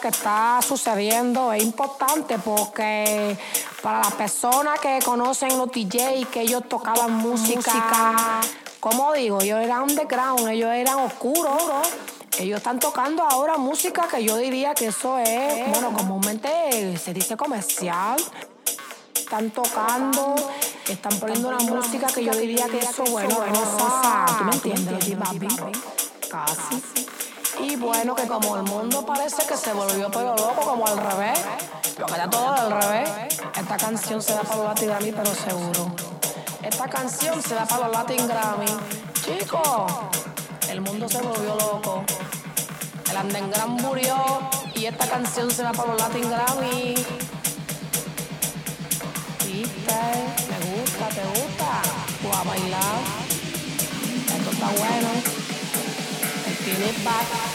que está sucediendo es importante porque para las personas que conocen los DJ, que ellos tocaban música, como digo, ellos eran underground, ellos eran oscuros. Ellos están tocando ahora música que yo diría que eso es, bueno, comúnmente se dice comercial. Están tocando, están poniendo una música que yo diría que eso, bueno, es ¿tú me entiendes? Casi. Bueno, que como el mundo parece que se volvió todo loco, como al revés, porque ya todo al revés, esta canción se da para los Latin Grammy, pero seguro. Esta canción se da para los Latin Grammy. Chicos, el mundo se volvió loco. El Andengran murió y esta canción se da para los Latin Grammy. ¿Viste? Me gusta, te gusta. O a bailar. Esto está bueno. El tiene back.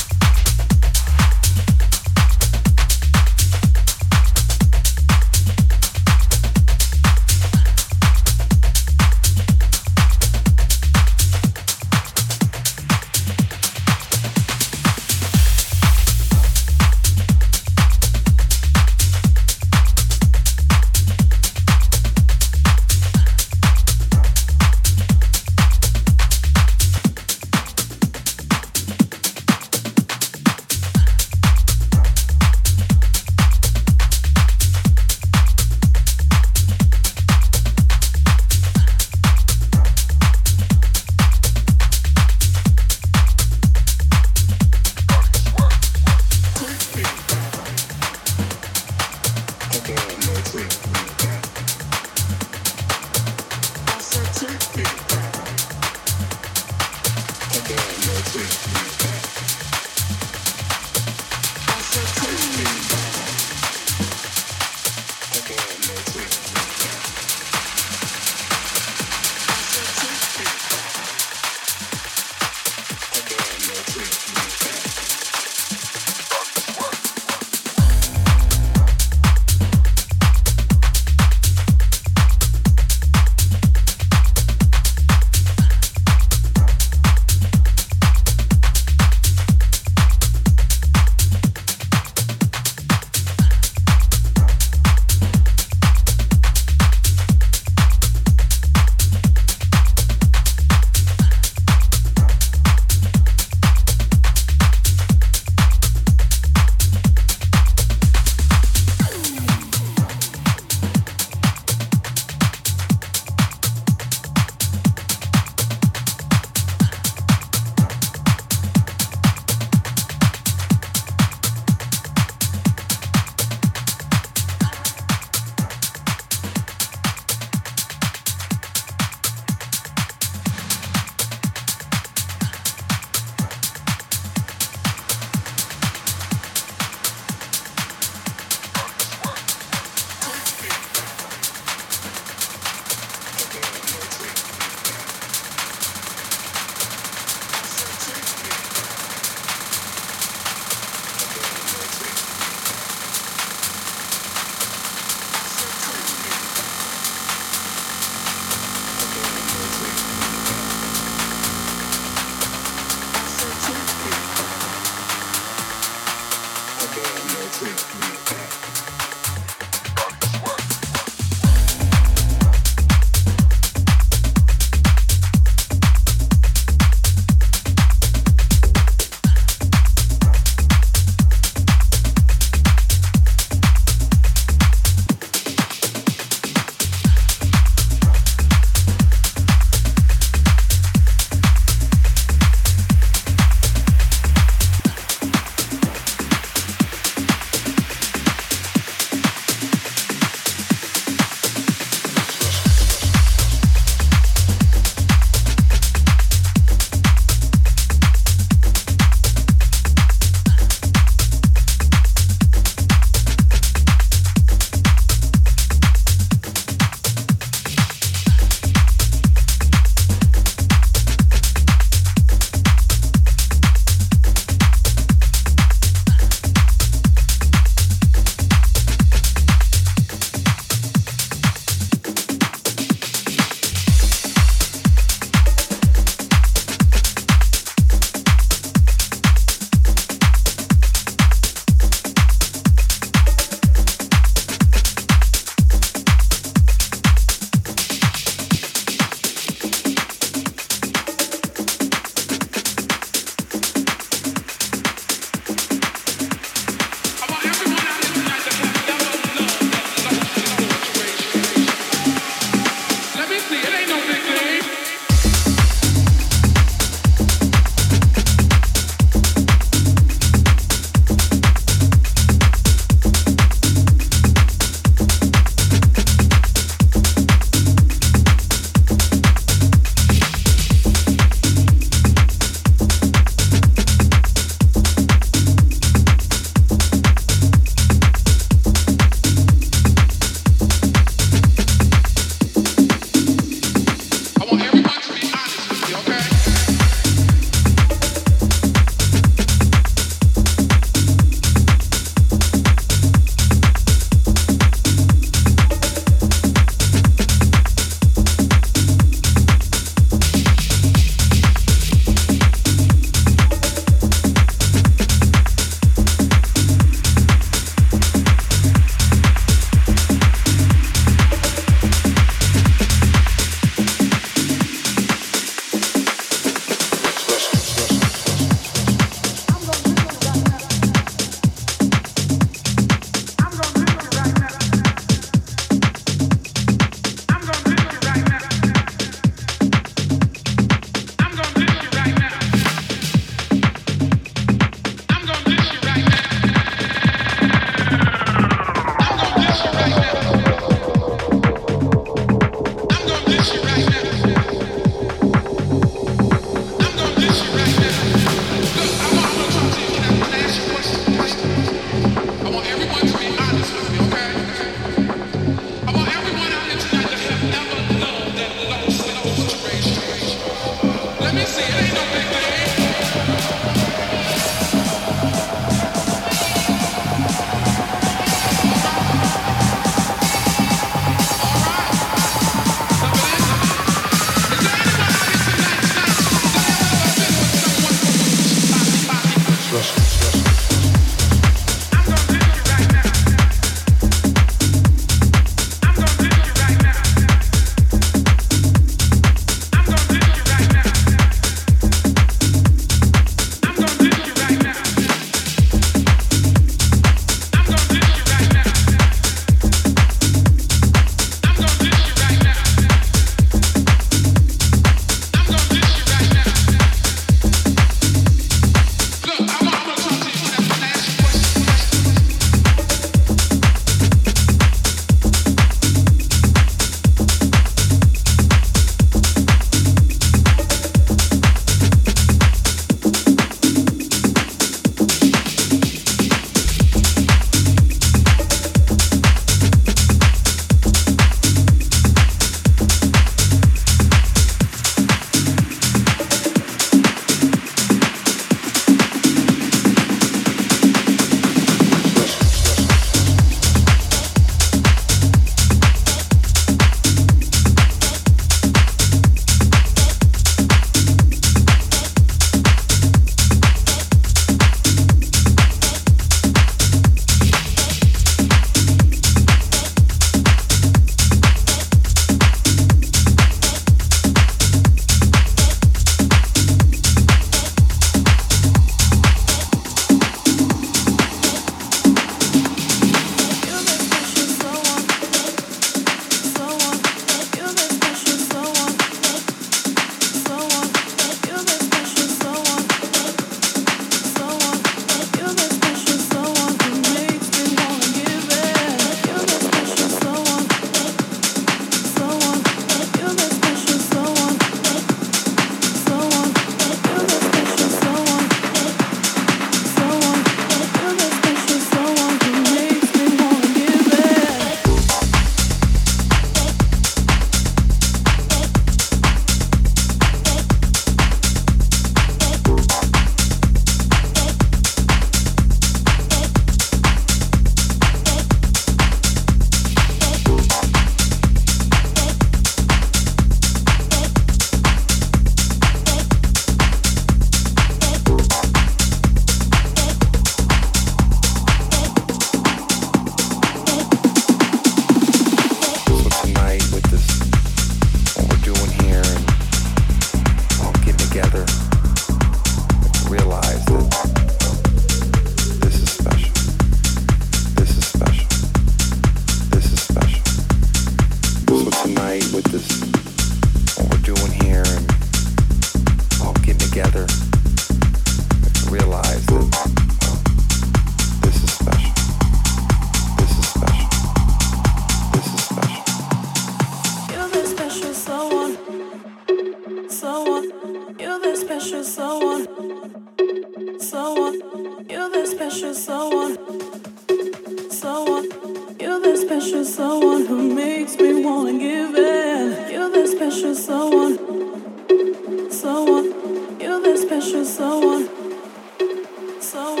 so